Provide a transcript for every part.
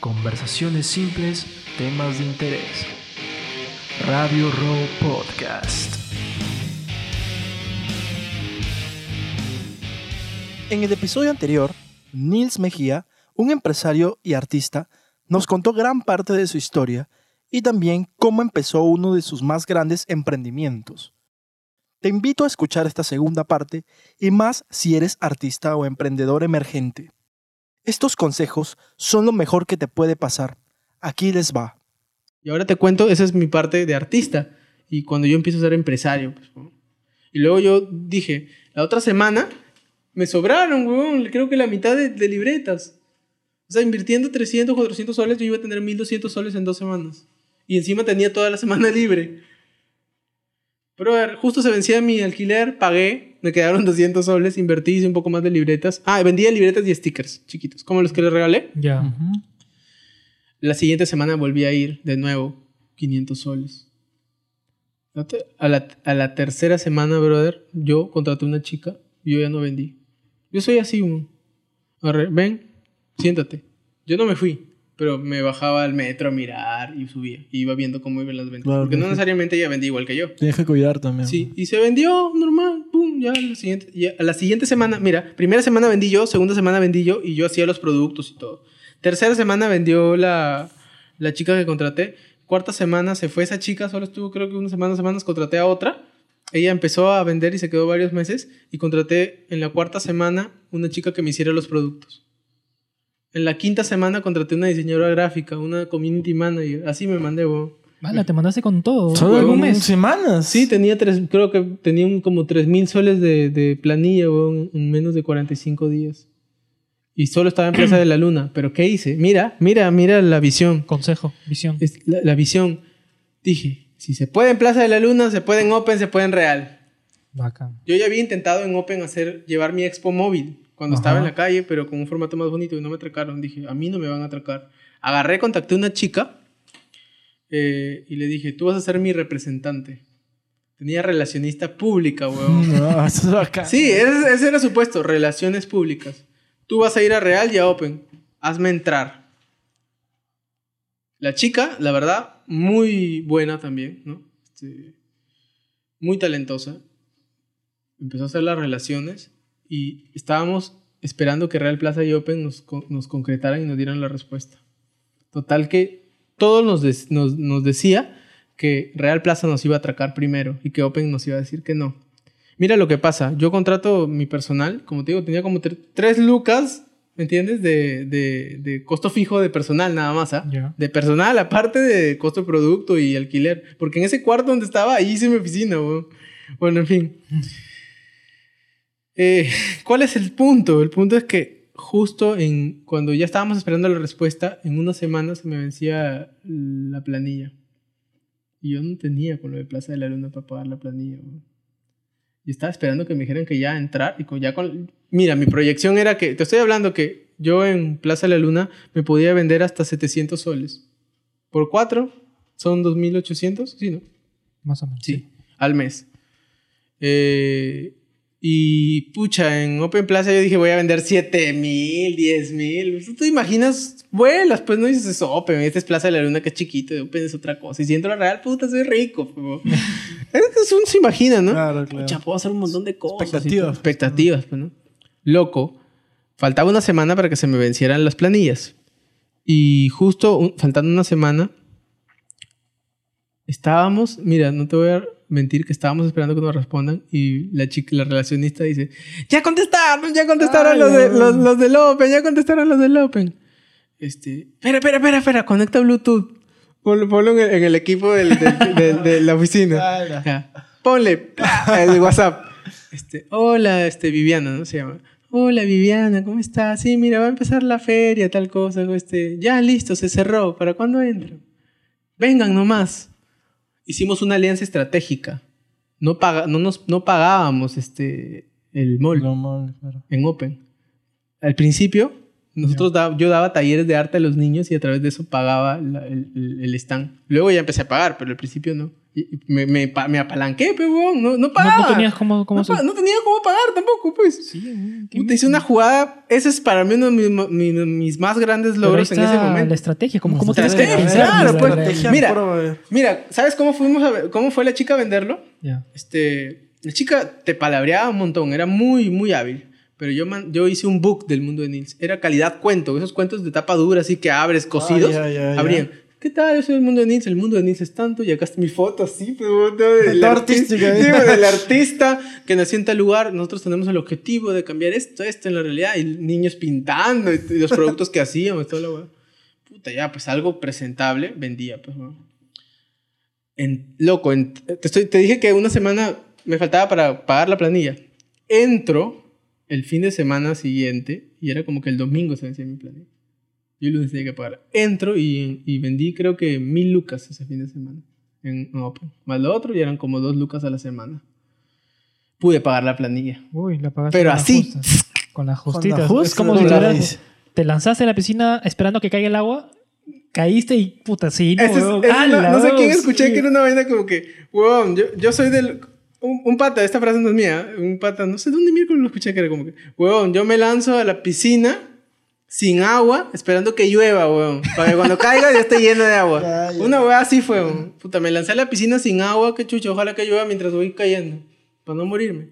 Conversaciones simples, temas de interés. Radio Row Podcast. En el episodio anterior, Nils Mejía, un empresario y artista, nos contó gran parte de su historia y también cómo empezó uno de sus más grandes emprendimientos. Te invito a escuchar esta segunda parte y más si eres artista o emprendedor emergente. Estos consejos son lo mejor que te puede pasar. Aquí les va. Y ahora te cuento, esa es mi parte de artista. Y cuando yo empiezo a ser empresario. Pues, y luego yo dije, la otra semana me sobraron, weón, creo que la mitad de, de libretas. O sea, invirtiendo 300, 400 soles, yo iba a tener 1200 soles en dos semanas. Y encima tenía toda la semana libre. Pero a ver, justo se vencía mi alquiler, pagué, me quedaron 200 soles, invertí, hice un poco más de libretas. Ah, vendía libretas y stickers chiquitos, como los que les regalé. Ya. La siguiente semana volví a ir de nuevo, 500 soles. A la, a la tercera semana, brother, yo contraté una chica y yo ya no vendí. Yo soy así, ven, siéntate. Yo no me fui, pero me bajaba al metro a mirar y subía. Y iba viendo cómo iban las ventas. Claro, Porque no necesariamente ella vendía igual que yo. Tienes que cuidar también. Sí, y se vendió normal, pum, ya a la siguiente, ya a la siguiente semana, mira, primera semana vendí yo, segunda semana vendí yo y yo hacía los productos y todo. Tercera semana vendió la, la chica que contraté. Cuarta semana se fue esa chica, solo estuvo creo que una semana, semanas, contraté a otra. Ella empezó a vender y se quedó varios meses y contraté en la cuarta semana una chica que me hiciera los productos. En la quinta semana contraté una diseñadora gráfica, una community manager. Así me mandé, weón. Mala, te mandaste con todo. Solo en un en mes. semanas. Sí, tenía tres, creo que tenía un- como 3 mil soles de, de planilla weón, en menos de 45 días. Y solo estaba en Plaza de la Luna. ¿Pero qué hice? Mira, mira, mira la visión. Consejo, visión. Es la, la visión. Dije, si se puede en Plaza de la Luna, se puede en Open, se puede en Real. Bacán. Yo ya había intentado en Open hacer, llevar mi expo móvil cuando Ajá. estaba en la calle, pero con un formato más bonito y no me atracaron. Dije, a mí no me van a atracar. Agarré, contacté a una chica eh, y le dije, tú vas a ser mi representante. Tenía relacionista pública, weón. No, eso es bacán. Sí, ese, ese era su puesto, relaciones públicas. Tú vas a ir a Real y a Open. Hazme entrar. La chica, la verdad, muy buena también, ¿no? Este, muy talentosa. Empezó a hacer las relaciones y estábamos esperando que Real Plaza y Open nos, nos concretaran y nos dieran la respuesta. Total que todos nos, des- nos, nos decía que Real Plaza nos iba a atracar primero y que Open nos iba a decir que no. Mira lo que pasa. Yo contrato mi personal, como te digo, tenía como tre- tres lucas, ¿me entiendes? De, de- de costo fijo de personal nada más, ¿ah? Ya. De personal, aparte de costo de producto y alquiler. Porque en ese cuarto donde estaba, ahí hice mi oficina, weón. Bueno, en fin. Eh, ¿Cuál es el punto? El punto es que justo en cuando ya estábamos esperando la respuesta, en una semana se me vencía la planilla. Y yo no tenía con lo de Plaza de la Luna para pagar la planilla. weón. Y estaba esperando que me dijeran que ya entrar y con, ya con... Mira, mi proyección era que... Te estoy hablando que yo en Plaza de la Luna me podía vender hasta 700 soles. Por cuatro son 2.800, sí, ¿no? Más o menos. Sí, al mes. Eh, y pucha, en Open Plaza yo dije voy a vender 7 mil, 10 mil. ¿Tú te imaginas? Vuelas, pues no dices eso, Open, este es Plaza de la Luna que es chiquito, y Open es otra cosa. Y si entro a Real, puta, soy rico. es uno se imagina, ¿no? Claro, claro. Pucha, puedo hacer un montón de cosas. Expectativas. y- Expectativas, pues, ¿no? Loco. Faltaba una semana para que se me vencieran las planillas. Y justo un- faltando una semana, estábamos, mira, no te voy a mentir que estábamos esperando que nos respondan y la chica, la relacionista dice, ya contestaron, ya contestaron Ay, los, de, los, los del Open, ya contestaron los del Open. Este, espera, espera, espera, espera, conecta Bluetooth. Ponlo, ponlo en, el, en el equipo del- del- del- de la oficina. Ala. Ya. Ponle el WhatsApp. Este, hola, este, Viviana, ¿no? Se llama. Hola, Viviana, ¿cómo estás? Sí, mira, va a empezar la feria, tal cosa. Este, ya, listo, se cerró. ¿Para cuándo entran? Vengan nomás. Hicimos una alianza estratégica. No, paga, no, nos, no pagábamos este, el mall mal, claro. en Open. Al principio, nosotros da- yo daba talleres de arte a los niños y a través de eso pagaba la- el, el- el stand. Luego ya empecé a pagar, pero al principio no. Y me, me, me apalanqué, pero no, no No, pagaba. no tenías cómo, cómo no, no tenía cómo pagar tampoco, pues. Sí, Puta, hice una jugada, ese es para mí uno de mis, mi- mis más grandes Pero ahí logros en ese momento. La estrategia, como cómo tienes que pensar. claro, la pues. Estrategia Mira. eh. Mira, ¿sabes cómo fuimos a ver- cómo fue la chica a venderlo? Ya. Este, la chica te palabreaba un montón, era muy, muy hábil. Pero yo, man- yo hice un book del mundo de Nils. Era calidad cuento, esos cuentos de tapa dura, así que abres cosidos. ya, ya, ya. abrían. ¿Qué tal? Yo soy el mundo de Nils. El mundo de Nils es tanto. Y acá está mi foto así, pero del arti- artística, ¿eh? Del artista que nació en tal lugar. Nosotros tenemos el objetivo de cambiar esto, esto en la realidad. Y niños pintando y, los productos que hacíamos, toda la weá. Puta, ya, pues algo presentable vendía, pues. En, loco, en- te, estoy, te dije que una semana me faltaba para pagar la planilla. Entro el fin de semana siguiente y era como que el domingo se vencía mi planilla. Yo el lunes tenía que pagar. Entro y, y vendí creo que mil lucas ese fin de semana en Open. Más lo otro y eran como dos lucas a la semana. Pude pagar la planilla. Uy, la pagaste Pero con así. Con las Con la justitas. justa, es como con si la te, lanzaste a la piscina esperando que caiga el agua, caíste y puta, sí, no, es- ¡Ah, la no sé quién escuché Sí. que era una vaina como que, weón, yo, yo soy del... Un, un pata, esta frase no es mía, un pata, no sé dónde miércoles lo escuché que era como que, weón, yo me lanzo a la piscina sin agua, esperando que llueva, weón, para que cuando caiga ya esté llena de agua. Ya, ya. Una weá así fue, weón. Puta, me lancé a la piscina sin agua, que chucha, ojalá que llueva mientras voy cayendo, para no morirme.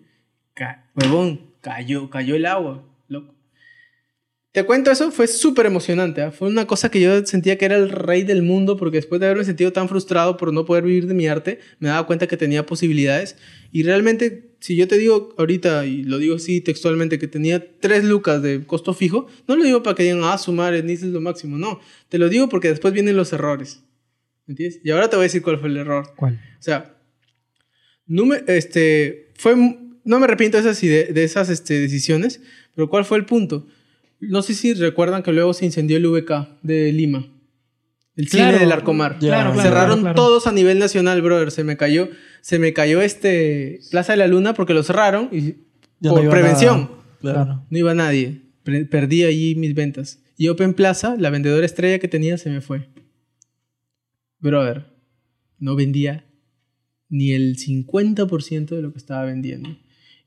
Ca huevón, cayó, cayó el agua, loco. Te cuento eso, fue súper emocionante. ¿ah? Fue una cosa que yo sentía que era el rey del mundo porque después de haberme sentido tan frustrado por no poder vivir de mi arte, me daba cuenta que tenía posibilidades. Y realmente, si yo te digo ahorita, y lo digo así textualmente, que tenía tres lucas de costo fijo, no lo digo para que digan, ah, sumar, ni es lo máximo. No, te lo digo porque después vienen los errores. ¿Me entiendes? Y ahora te voy a decir cuál fue el error. ¿Cuál? O sea, no me, este, fue, no me arrepiento de esas, de esas este, decisiones, pero ¿cuál fue el punto? No sé si recuerdan que luego se incendió el VK de Lima. El Claro. cine del Arcomar. Ya, Claro, claro, Cerraron claro, claro. todos a nivel nacional, brother. Se me cayó, se me cayó este Plaza de la Luna porque lo cerraron y Ya por prevención. nada. Claro. Claro. No iba nadie. Perdí allí mis ventas. Y Open Plaza, la vendedora estrella que tenía, se me fue. Brother, no vendía ni el 50% de lo que estaba vendiendo.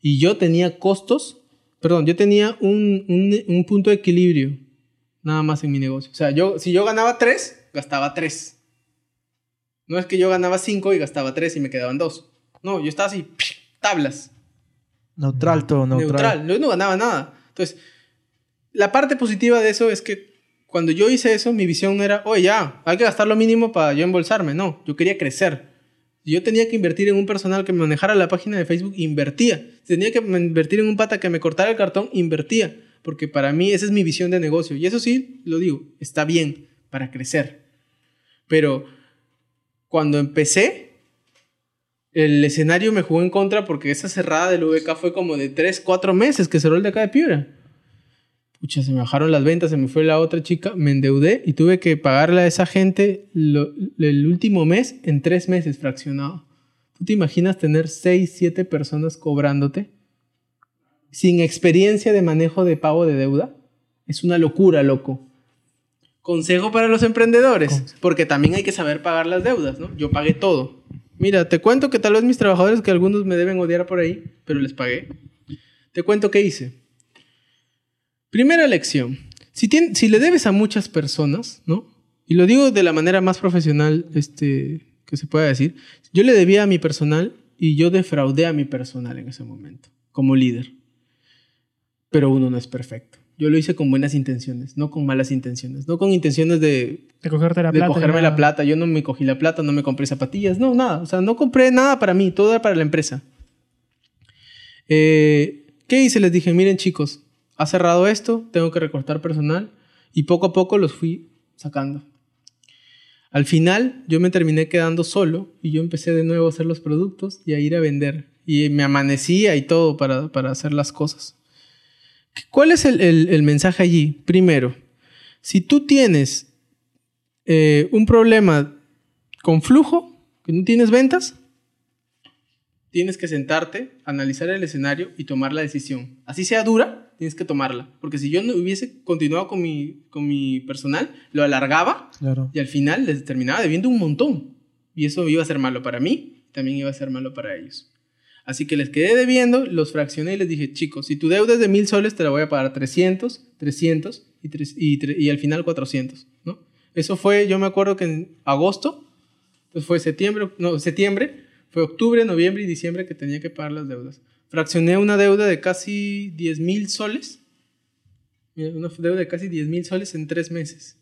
Y yo tenía costos, perdón, yo tenía un, un- un punto de equilibrio nada más en mi negocio. O sea, yo, si yo ganaba 3, gastaba 3. No es que yo ganaba 5 y gastaba 3 y me quedaban 2. No, yo estaba así, tablas Neutral todo, neutral. neutral. Yo no ganaba nada. Entonces, la parte positiva de eso es que cuando yo hice eso, mi visión no era, oye, ya, hay que gastar lo mínimo para yo embolsarme. No, yo quería crecer. Yo tenía que invertir en un personal que me manejara la página de Facebook, invertía. Tenía que invertir en un pata que me cortara el cartón, invertía. Porque para mí esa es mi visión de negocio. Y eso sí, lo digo, está bien para crecer. Pero cuando empecé, el escenario me jugó en contra porque esa cerrada del VK fue como de 3, 4 meses que cerró el de acá de Piura. Pucha, se me bajaron las ventas, se me fue la otra chica, me endeudé y tuve que pagarle a esa gente lo- el último mes en 3 meses fraccionado. ¿Tú te imaginas tener 6, 7 personas cobrándote sin experiencia de manejo de pago de deuda? Es una locura, loco. Consejo para los emprendedores, porque también hay que saber pagar las deudas, ¿no? Yo pagué todo. Mira, te cuento que tal vez mis trabajadores, que algunos me deben odiar por ahí, pero les pagué. Te cuento qué hice. Primera lección. Si, le debes a muchas personas, ¿no? Y lo digo de la manera más profesional este, que se pueda decir. Yo le debía a mi personal y yo defraudé a mi personal en ese momento, como líder. Pero uno no es perfecto. Yo lo hice con buenas intenciones, no con malas intenciones. No con intenciones de De cogerte la de plata. cogerme la plata. Yo no me cogí la plata, no me compré zapatillas, no, nada. O sea, no compré nada para mí, todo era para la empresa. Eh, ¿Qué hice? Les dije, miren chicos, ha cerrado esto, tengo que recortar personal y poco a poco los fui sacando. Al final yo me terminé quedando solo y yo empecé de nuevo a hacer los productos y a ir a vender. Y me amanecía y todo para, para hacer las cosas. ¿Cuál es el, el- mensaje allí? Primero, si tú tienes eh, un problema con flujo, que no tienes ventas, tienes que sentarte, analizar el escenario y tomar la decisión. Así sea dura, tienes que tomarla. Porque si yo no hubiese continuado con mi, con mi personal, lo alargaba Claro. y al final les terminaba debiendo un montón. Y eso iba a ser malo para mí, también iba a ser malo para ellos. Así que les quedé debiendo, los fraccioné y les dije, chicos, si tu deuda es de mil soles, te la voy a pagar 300, 300 y, tres- y, tre- y al final 400, ¿no? Eso fue, yo me acuerdo que en agosto, entonces fue septiembre, no, septiembre, fue octubre, noviembre y diciembre que tenía que pagar las deudas. Fraccioné una deuda de casi 10 mil soles, una deuda de casi 10 mil soles en tres meses.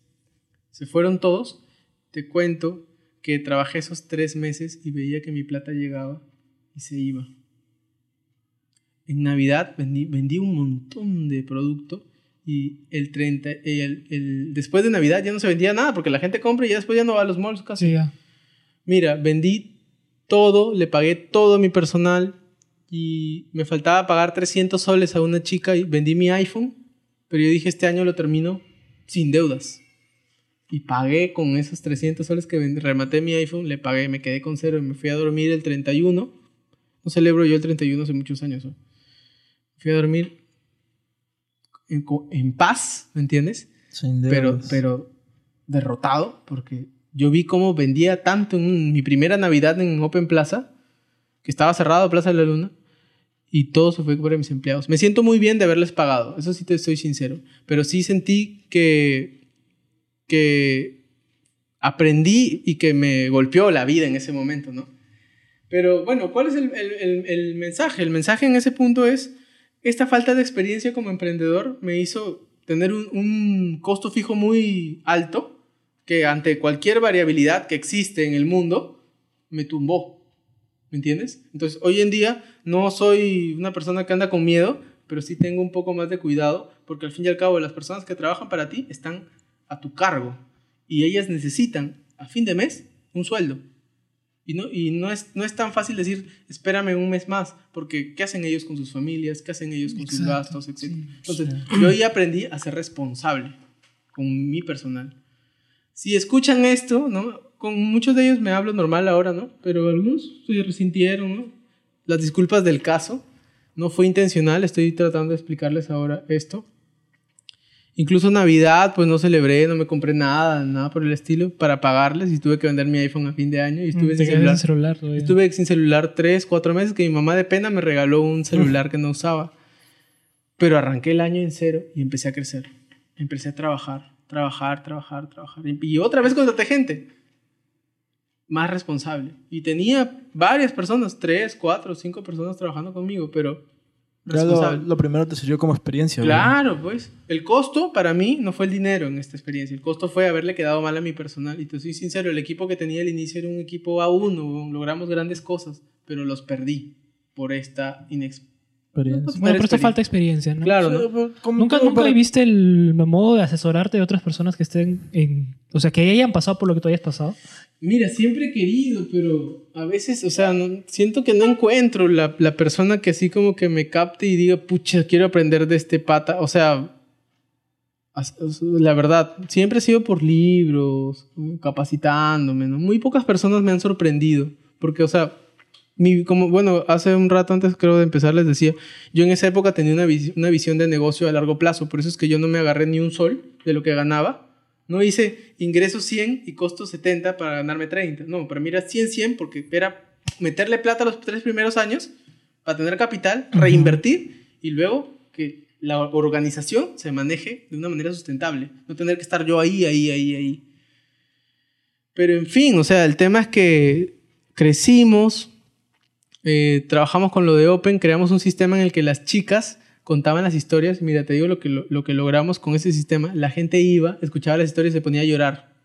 Se fueron todos, te cuento que trabajé esos tres meses y veía que mi plata llegaba y se iba. En Navidad vendí, vendí un montón de producto y el 30, el, el- después de Navidad ya no se vendía nada porque la gente compra y ya después ya no va a los malls casi. Sí, ya. Mira, vendí todo, le pagué todo a mi personal y me faltaba pagar 300 soles a una chica y vendí mi iPhone, pero yo dije este año lo termino sin deudas. Y pagué con esos 300 soles que vendí, rematé mi iPhone, le pagué, me quedé con cero y me fui a dormir el 31. No celebro yo el 31 hace muchos años. ¿no? Fui a dormir en, en paz, ¿me entiendes? Sin pero, deudas. pero derrotado porque yo vi cómo vendía tanto en mi primera Navidad en Open Plaza, que estaba cerrado Plaza de la Luna, y todo se fue por mis empleados. Me siento muy bien de haberles pagado, eso sí te soy sincero, pero sí sentí que, que aprendí y que me golpeó la vida en ese momento, ¿no? Pero bueno, ¿cuál es el, el- el- el mensaje? El mensaje en ese punto es, esta falta de experiencia como emprendedor me hizo tener un, un costo fijo muy alto que ante cualquier variabilidad que existe en el mundo me tumbó. ¿Me entiendes? Entonces, hoy en día no soy una persona que anda con miedo, pero sí tengo un poco más de cuidado porque al fin y al cabo las personas que trabajan para ti están a tu cargo y ellas necesitan a fin de mes un sueldo. Y no, y no, es, no es tan fácil decir, espérame un mes más, porque ¿qué hacen ellos con sus familias? ¿Qué hacen ellos con sus gastos? etc. sí, Entonces, yo ahí aprendí a ser responsable con mi personal. Si escuchan esto, ¿no? Con muchos de ellos me hablo normal ahora, ¿no? Pero algunos se resintieron, ¿no? Las disculpas del caso. No fue intencional, estoy tratando de explicarles ahora esto. Incluso Navidad, pues no celebré, no me compré nada, nada por el estilo, para pagarles y tuve que vender mi iPhone a fin de año y estuve Mm, Te sin celular. sin celular todavía. Estuve sin celular tres, cuatro meses que mi mamá de pena me regaló un celular que no usaba. Pero arranqué el año en cero y empecé a crecer. Empecé a trabajar, trabajar, trabajar, trabajar. Y otra vez contraté gente más responsable. Y tenía varias personas, tres, cuatro, cinco personas trabajando conmigo, pero Ya lo, responsable. lo primero te sirvió como experiencia. ¿no? Claro, pues. El costo para mí no fue el dinero en esta experiencia. El costo fue haberle quedado mal a mi personal. Y te soy sincero, el equipo que tenía al inicio era un equipo A1. Logramos grandes cosas, pero los perdí por esta inexperiencia. Experiencia. Bueno, pero experiencia. falta experiencia, ¿no? Claro, ¿no? pero ¿Nunca, nunca para- viste el modo de asesorarte de otras personas que estén en... O sea, que hayan pasado por lo que tú hayas pasado? Mira, siempre he querido, pero a veces, o sea, siento que no encuentro la, la persona que así como que me capte y diga, pucha, quiero aprender de este pata. O sea, la verdad, siempre he sido por libros, capacitándome, ¿no? Muy pocas personas me han sorprendido, porque, o sea, mi, como, bueno, hace un rato antes creo de empezar les decía, yo en esa época tenía una visión de negocio a largo plazo, por eso es que yo no me agarré ni un sol de lo que ganaba. No hice ingresos 100 y costos 70 para ganarme 30. No, para mí era 100, 100 porque era meterle plata los tres primeros años para tener capital, reinvertir y luego que la organización se maneje de una manera sustentable. No tener que estar yo ahí, ahí, ahí, ahí. Pero en fin, o sea, el tema es que crecimos, eh, trabajamos con lo de Open, creamos un sistema en el que las chicas contaban las historias. Mira, te digo lo que, lo, lo que logramos con ese sistema. La gente iba, escuchaba las historias y se ponía a llorar.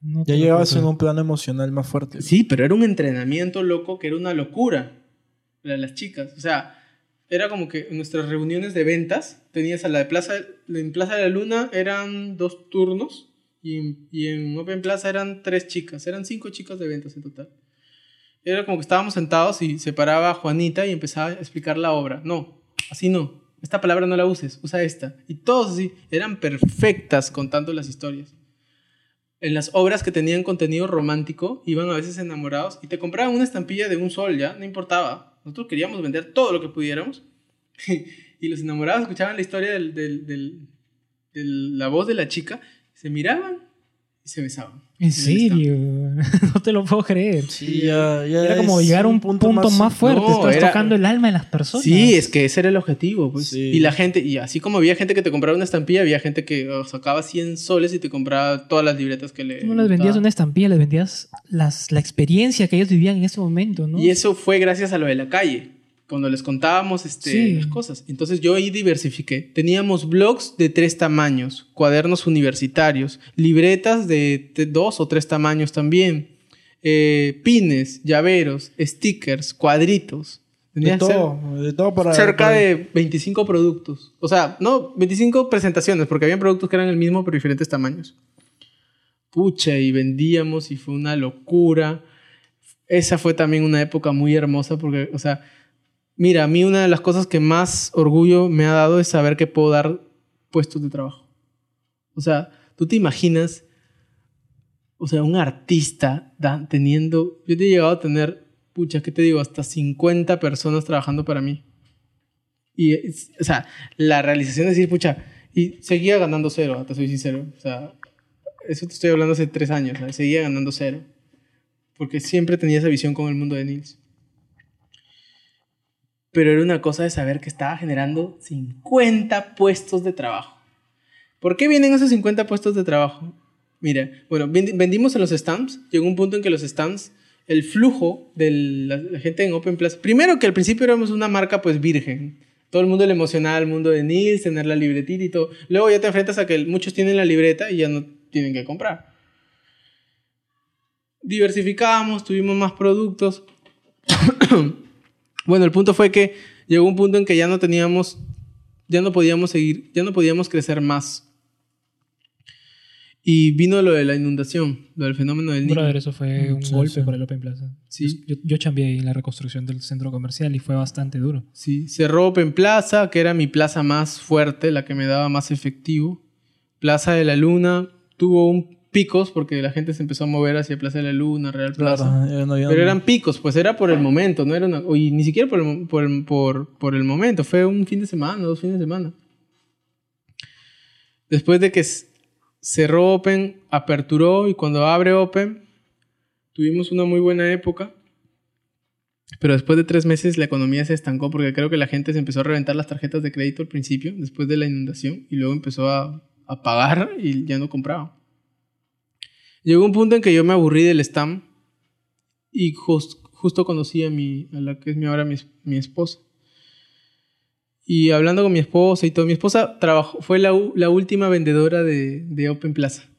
No Ya llegabas en un plano emocional más fuerte. Sí, pero era un entrenamiento loco que era una locura para las chicas. O sea, era como que en nuestras reuniones de ventas tenías a la de Plaza, en Plaza de la Luna eran dos turnos y en, y en Open Plaza eran tres chicas, eran cinco chicas de ventas en total. Era como que estábamos sentados y se paraba Juanita y empezaba a explicar la obra. No, así no. Esta palabra no la uses, usa esta. Y todos eran perfectas contando las historias en las obras que tenían contenido romántico, iban a veces enamorados y te compraban una estampilla de un sol, ya, no importaba. Nosotros queríamos vender todo lo que pudiéramos. y los enamorados escuchaban la historia de la voz de la chica, se miraban, y se besaban. ¿En serio? no te lo puedo creer. Sí, ya, ya Era como es llegar a un punto, más, fuerte. No, Estás era- tocando el alma de las personas. Sí, es que ese era el objetivo, pues. Sí. Y la gente, y así como había gente que te compraba una estampilla, había gente que oh, sacaba 100 soles y te compraba todas las libretas que le Tú no les vendías una estampilla, les vendías las, la experiencia que ellos vivían en ese momento, ¿no? Y eso fue gracias a lo de la calle, cuando les contábamos este, Sí. las cosas. Entonces yo ahí diversifiqué. Teníamos blogs de tres tamaños, cuadernos universitarios, libretas de, de dos o tres tamaños también, eh, pines, llaveros, stickers, cuadritos. De Tenía cer- todo, de todo para... cerca para- de 25 productos. O sea, no, 25 presentaciones, porque había productos que eran el mismo pero diferentes tamaños. Pucha, y vendíamos y fue una locura. Esa fue también una época muy hermosa porque, o sea, mira, a mí una de las cosas que más orgullo me ha dado es saber que puedo dar puestos de trabajo. O sea, tú te imaginas, o sea, un artista teniendo, yo te he llegado a tener, pucha, ¿qué te digo? Hasta 50 personas trabajando para mí. Y, es- o sea, la realización de decir, pucha, y seguía ganando cero, te soy sincero. O sea, eso te estoy hablando hace tres años, ¿sabes? seguía ganando cero. Porque siempre tenía esa visión con el mundo de Nils. Pero era una cosa de saber que estaba generando 50 puestos de trabajo. ¿Por qué vienen esos 50 puestos de trabajo? Mira, bueno, vendi- vendimos en los stands. Llegó un punto en que los stands, el flujo de la, gente en Open Plaza. Primero que al principio éramos una marca pues virgen. Todo el mundo le emocionaba el mundo de Nils, tener la libretita y todo. Luego ya te enfrentas a que muchos tienen la libreta y ya no tienen que comprar. Diversificamos, tuvimos más productos. bueno, el punto fue que llegó un punto en que ya no teníamos, ya no podíamos seguir, ya no podíamos crecer más. Y vino lo de la inundación, lo del fenómeno del. Brother, eso fue un Sí, golpe sí. para el Open Plaza. Sí. Yo, yo chambeé ahí en la reconstrucción del centro comercial y fue bastante duro. Sí, cerró Open Plaza, que era mi plaza más fuerte, la que me daba más efectivo. Plaza de la Luna tuvo un picos porque la gente se empezó a mover hacia Plaza de la Luna, Real Plaza. Claro, no Pero eran picos, pues era por el momento, no era una, y ni siquiera por el, mo- por, el- por, por el momento, fue un fin de semana, dos fines de semana. Después de que cerró Open, aperturó y cuando abre Open, tuvimos una muy buena época. Pero después de tres meses la economía se estancó porque creo que la gente se empezó a reventar las tarjetas de crédito al principio, después de la inundación, y luego empezó a, a pagar y ya no compraba. Llegó un punto en que yo me aburrí del stamp y jus- justo conocí a, mi, a la que es mi ahora mi, es- mi esposa. Y hablando con mi esposa y todo, mi esposa trabajó, fue la última vendedora de, de Open Plaza.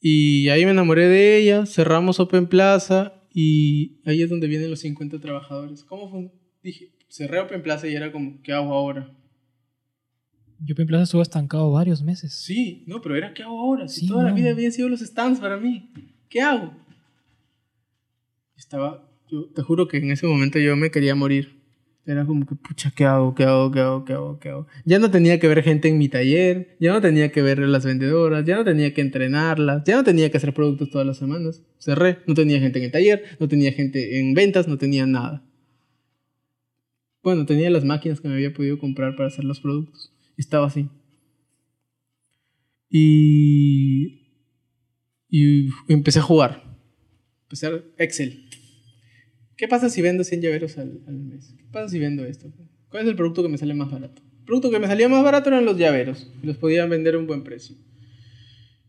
Y ahí me enamoré de ella, cerramos Open Plaza y ahí es donde vienen los 50 trabajadores. ¿Cómo fue? Dije, cerré Open Plaza y era como, ¿qué hago ahora? Yo Open Plaza estuvo estancado varios meses. Sí, no, pero era ¿qué hago ahora? Si Sí, toda la vida habían sido los stands para mí. ¿Qué hago? Estaba, yo te juro que en ese momento yo me quería morir. Era como que, pucha, ¿qué hago? ¿Qué hago? ¿Qué hago? ¿Qué hago? ¿Qué hago? Ya no tenía que ver gente en mi taller, ya no tenía que ver las vendedoras, ya no tenía que entrenarlas, ya no tenía que hacer productos todas las semanas. Cerré, no tenía gente en el taller, no tenía gente en ventas, no tenía nada. Bueno, tenía las máquinas que me había podido comprar para hacer los productos. Estaba así. Y, y empecé a jugar. Empecé a Excel. ¿Qué pasa si vendo 100 llaveros al, al mes? ¿Qué pasa si vendo esto? ¿Cuál es el producto que me sale más barato? El producto que me salía más barato eran los llaveros. Los podía vender a un buen precio.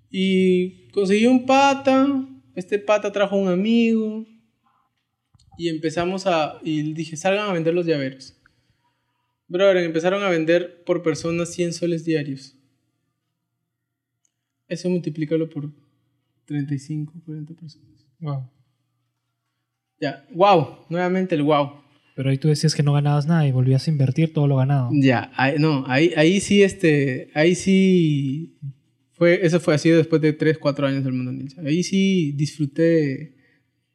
Y conseguí un pata. Este pata trajo un amigo. Y empezamos a... Y dije, salgan a vender los llaveros. Brother, empezaron a vender por persona 100 soles diarios. Eso multiplícalo por 35, 40 personas. Wow. Ya, wow, nuevamente el wow. Pero ahí tú decías que no ganabas nada y volvías a invertir todo lo ganado. Ya, ahí- no, ahí, ahí sí, este, ahí sí, fue, eso fue así después de 3, 4 años del mundo ninja. Ahí sí disfruté,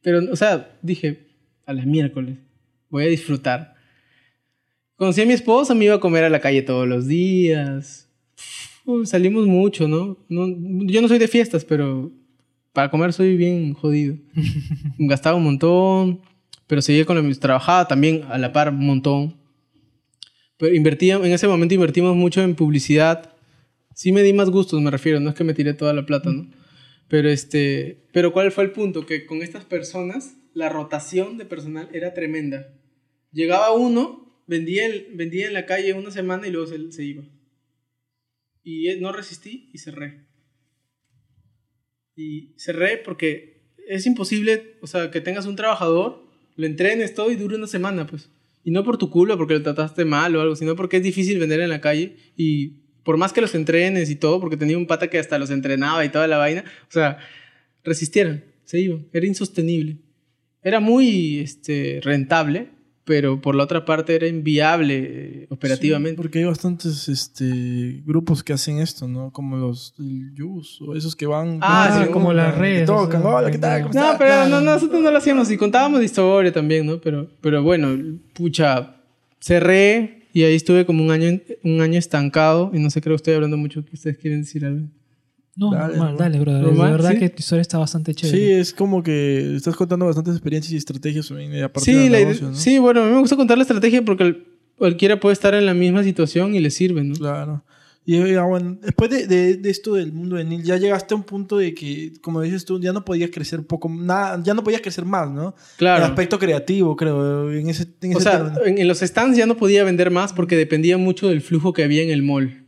pero, o sea, dije, a las miércoles, voy a disfrutar. Conocí a mi esposa, me iba a comer a la calle todos los días. Uf, salimos mucho, ¿no? ¿no? Yo no soy de fiestas, pero para comer soy bien jodido. Gastaba un montón, pero seguía con lo mismo. Trabajaba también a la par un montón. Pero invertía, en ese momento invertimos mucho en publicidad. Sí me di más gustos, me refiero, no es que me tiré toda la plata, ¿no? Pero este, pero ¿cuál fue el punto? Que con estas personas la rotación de personal era tremenda. Llegaba uno, vendía, el- vendía en la calle una semana y luego se, se iba. Y eh, no resistí y cerré. Y cerré porque es imposible, o sea, que tengas un trabajador, lo entrenes todo y dure una semana, pues. Y no por tu culpa, porque lo trataste mal o algo, sino porque es difícil vender en la calle y por más que los entrenes y todo, porque tenía un pata que hasta los entrenaba y toda la vaina, o sea, resistieron, se iban, era insostenible. Era muy este, rentable, pero por la otra parte era inviable eh, operativamente. Sí, porque hay bastantes este, grupos que hacen esto, ¿no? Como los Yus o esos que van. Ah, sí, como las redes, tocan, o sea, hola, ¿qué tal? ¿Cómo No, pero no, nosotros no lo hacíamos y contábamos de historia también, ¿no? Pero, pero bueno, pucha, cerré y ahí estuve como un año, un año estancado y no sé, creo que estoy hablando mucho que ustedes quieren decir algo. No, Dale, normal, ¿no? dale, brother. Normal, de verdad sí. que tu historia está bastante Sí, chévere. es como que estás contando bastantes experiencias y estrategias también, eh, aparte Sí, del la ide- negocio, ¿no? sí, bueno, a mí me gusta contar la estrategia porque el- cualquiera puede estar en la misma situación y le sirve, ¿no? Claro. Y eh, ah, bueno, después de, de- de esto del mundo de Neil, ya llegaste a un punto de que, como dices tú, ya no podías crecer poco, nada, ya no podías crecer más, ¿no? El Claro. aspecto creativo, creo, en ese, en O sea, en los stands ya no podía vender más porque dependía mucho del flujo que había en el mall.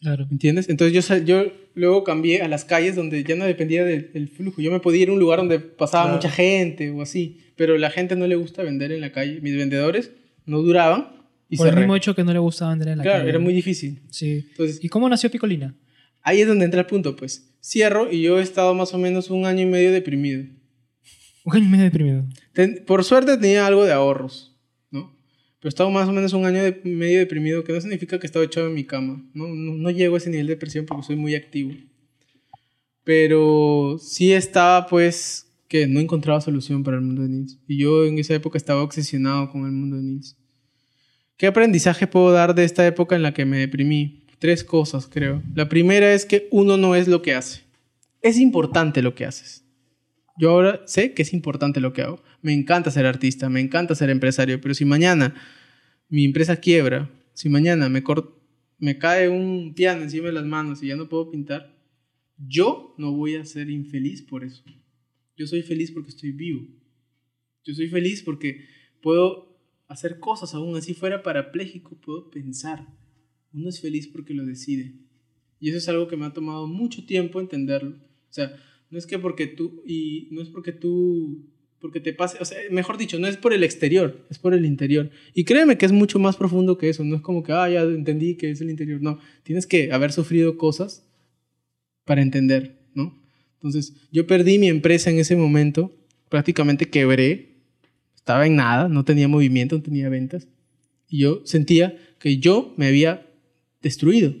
Claro. ¿Entiendes? Entonces yo, yo luego cambié a las calles donde ya no dependía del, del flujo. Yo me podía ir a un lugar donde pasaba Claro. mucha gente o así. Pero la gente no le gusta vender en la calle. Mis vendedores no duraban y Por el mismo hecho que no le gustaba vender en la Claro, calle. era muy difícil. Sí. Entonces ¿Y cómo nació Picolina? ahí es donde entra el punto, pues. Cierro y yo he estado más o menos un año y medio deprimido. Un año y medio deprimido. Ten- por suerte tenía algo de ahorros. Pero he estado más o menos un año de, medio deprimido, que no significa que estaba echado en mi cama. No, no, no llego a ese nivel de depresión porque soy muy activo. Pero sí estaba, pues, que no encontraba solución para el mundo de Nils. Y yo en esa época estaba obsesionado con el mundo de Nils. ¿Qué aprendizaje puedo dar de esta época en la que me deprimí? Tres cosas, creo. La primera es que uno no es lo que hace. Es importante lo que haces. Yo ahora sé que es importante lo que hago. Me encanta ser artista, me encanta ser empresario, pero si mañana mi empresa quiebra, si mañana me, me cae un piano encima de las manos y ya no puedo pintar, yo no voy a ser infeliz por eso. Yo soy feliz porque estoy vivo. Yo soy feliz porque puedo hacer cosas, aún así fuera parapléjico, puedo pensar. Uno es feliz porque lo decide. Y eso es algo que me ha tomado mucho tiempo entenderlo. O sea, no es que porque tú, y no es porque tú, porque te pase, o sea, mejor dicho, no es por el exterior, es por el interior. Y créeme que es mucho más profundo que eso. No es como que, ah, ya entendí que es el interior. No, tienes que haber sufrido cosas para entender, ¿no? Entonces, yo perdí mi empresa en ese momento, prácticamente quebré, estaba en nada, no tenía movimiento, no tenía ventas. Y yo sentía que yo me había destruido.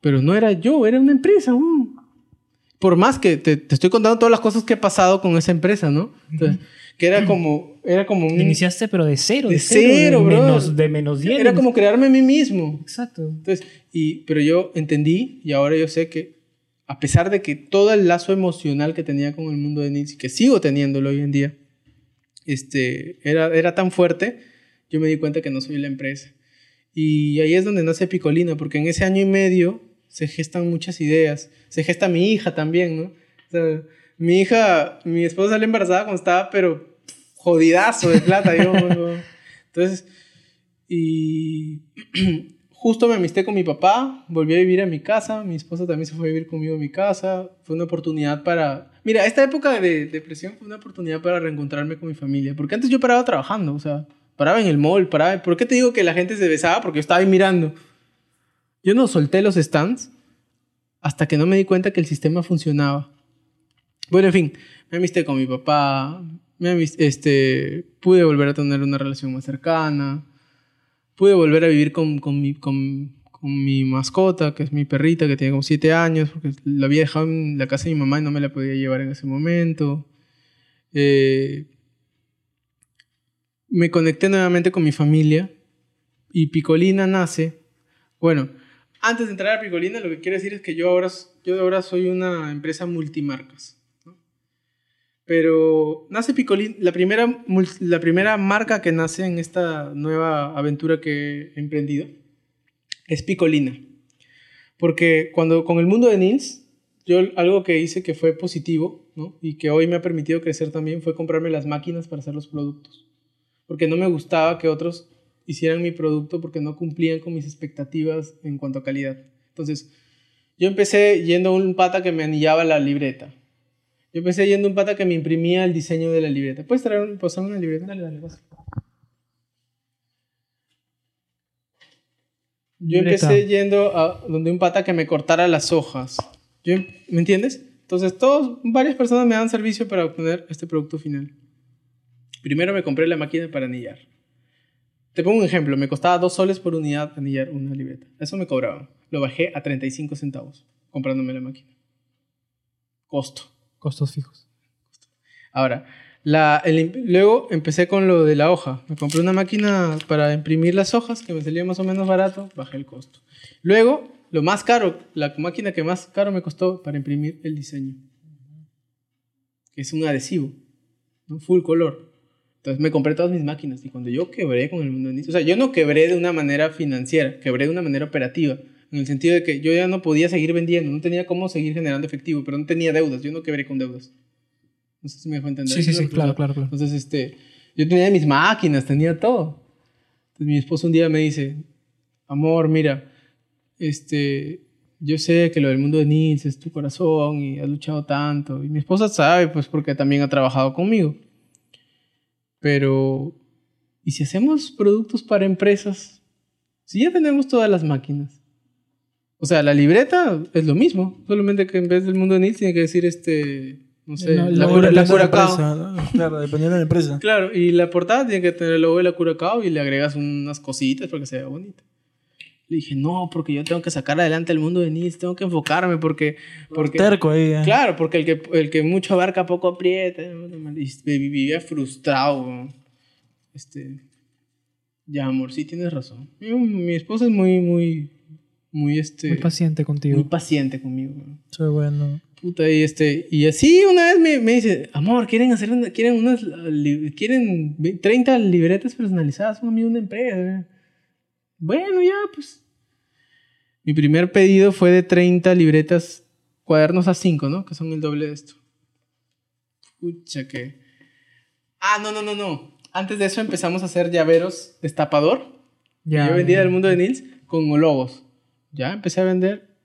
Pero no era yo, era una empresa. mm. Por más que te, te estoy contando todas las cosas que he pasado con esa empresa, ¿no? Entonces, que era como, era como un... Iniciaste, pero de cero. De De, cero, cero, de bro. menos, de menos 10. Era como crearme a mí mismo. Exacto. Entonces, y, pero yo entendí y ahora yo sé que a pesar de que todo el lazo emocional que tenía con el mundo de Nils y que sigo teniéndolo hoy en día, este, era, era tan fuerte, yo me di cuenta que no soy la empresa. Y ahí es donde nace Picolina, porque en ese año y medio se gestan muchas ideas. Se gesta mi hija también, ¿no? O sea, mi hija, mi esposa salió embarazada cuando estaba, pero jodidazo de plata. yo. Entonces, y justo me amisté con mi papá, volví a vivir a mi casa, mi esposa también se fue a vivir conmigo a mi casa, fue una oportunidad para... Mira, esta época de depresión fue una oportunidad para reencontrarme con mi familia, porque antes yo paraba trabajando, o sea, paraba en el mall, paraba... ¿Por qué te digo que la gente se besaba? Porque yo estaba ahí mirando. Yo no solté los stands hasta que no me di cuenta que el sistema funcionaba. Bueno, en fin, me amisté con mi papá, me este, pude volver a tener una relación más cercana, pude volver a vivir con, con, mi, con, con mi mascota, que es mi perrita, que tiene como siete años, porque la había dejado en la casa de mi mamá y no me la podía llevar en ese momento. Eh, me conecté nuevamente con mi familia y Picolina nace. Bueno, antes de entrar a Picolina, lo que quiero decir es que yo ahora, yo ahora soy una empresa multimarcas. ¿no? Pero nace Picolina, la primera, la primera marca que nace en esta nueva aventura que he emprendido es Picolina. Porque cuando con el mundo de Nils yo algo que hice que fue positivo, ¿no? Y que hoy me ha permitido crecer también fue comprarme las máquinas para hacer los productos. Porque no me gustaba que otros hicieran mi producto porque no cumplían con mis expectativas en cuanto a calidad. Entonces, yo empecé yendo a un pata que me anillaba la libreta. Yo empecé yendo a un pata que me imprimía el diseño de la libreta. ¿Puedes traer un, pasarme una libreta? Dale, dale, pasa. Yo empecé yendo a donde un pata que me cortara las hojas. Yo- ¿Me entiendes? Entonces, todos, varias personas me dan servicio para obtener este producto final. Primero me compré la máquina para anillar. Te pongo un ejemplo. Me costaba dos soles por unidad anillar una libreta. Eso me cobraban. Lo bajé a 35 centavos comprándome la máquina. Costo. Costos fijos. Ahora, la, el imp- luego empecé con lo de la hoja. Me compré una máquina para imprimir las hojas que me salía más o menos barato, bajé el costo. Luego, lo más caro, la máquina que más caro me costó para imprimir el diseño. Que es un adhesivo, ¿no? full color. Entonces me compré todas mis máquinas y cuando yo quebré con el mundo inicio, o sea, yo no quebré de una manera financiera, quebré de una manera operativa, en el sentido de que yo ya no podía seguir vendiendo, no tenía cómo seguir generando efectivo, pero no tenía deudas, yo no quebré con deudas. No sé si me dejó entender. Sí, sí, sí, claro, claro, claro. Entonces, este, yo tenía mis máquinas, tenía todo. Entonces mi esposo un día me dice, amor, mira, este, yo sé que lo del mundo de Nils es tu corazón y has luchado tanto. Y mi esposa sabe, pues, porque también ha trabajado conmigo. Pero, ¿y si hacemos productos para empresas? Si ya tenemos todas las máquinas. O sea, la libreta es lo mismo, solamente que en vez del mundo de Nils tiene que decir este, no sé, No, la, la la Curacao. ¿no? Claro, dependiendo de la empresa. Claro, y la portada tiene que tener el logo de la Curacao y le agregas unas cositas para que se vea bonita. Le dije, no, porque yo tengo que sacar adelante el mundo de Nis, tengo que enfocarme porque... porque Terco ahí. ¿eh? Claro, porque el que, el que mucho abarca poco aprieta. Y vivía frustrado. Este, ya, amor, sí tienes razón. Mi, mi esposa es muy, muy, muy, este, Muy paciente muy contigo. paciente conmigo. Soy bueno. Puta, y este, y así una vez me, me dice, amor, quieren hacer una, quieren unas, li- quieren ve- 30 libretas personalizadas, un amigo de una empresa. Bueno, ya, pues. Mi primer pedido fue de 30 libretas, cuadernos A5, ¿no? Que son el doble de esto. Pucha, que. Ah, no, no, no, no. Antes de eso empezamos a hacer llaveros destapador. Ya, Yo vendía del mundo de Nils con logos. Ya empecé a vender.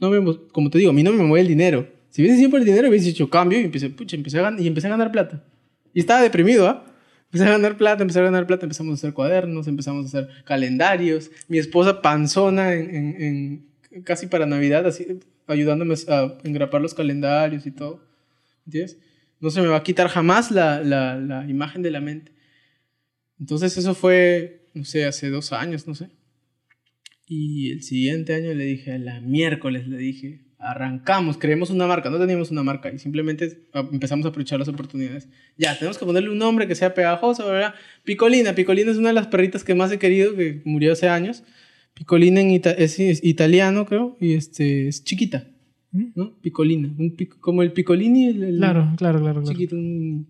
No me, como te digo, a mí no me mueve el dinero. Si hubiese sido por el dinero, hubiese hecho cambio y empecé, pucha, empecé a ganar, y empecé a ganar plata. Y estaba deprimido, ¿ah? Empecé a ganar plata, empecé a ganar plata, empezamos a hacer cuadernos, empezamos a hacer calendarios. Mi esposa panzona en, en- casi para Navidad, así, ayudándome a engrapar los calendarios y todo. ¿Entiendes? No se me va a quitar jamás la, la, la imagen de la mente. Entonces eso fue, no sé, hace dos años, no sé. Y el siguiente año le dije, a la miércoles le dije, arrancamos, creemos una marca, no teníamos una marca y simplemente empezamos a aprovechar las oportunidades. Ya, tenemos que ponerle un nombre que sea pegajoso, ¿verdad? Picolina, Picolina es una de las perritas que más he querido, que murió hace años. Picolina en ita- es, es italiano, creo, y este, es chiquita, ¿Mm? ¿no? Picolina, un como el Picolini, el, el- Claro, claro, claro. claro. chiquito, un-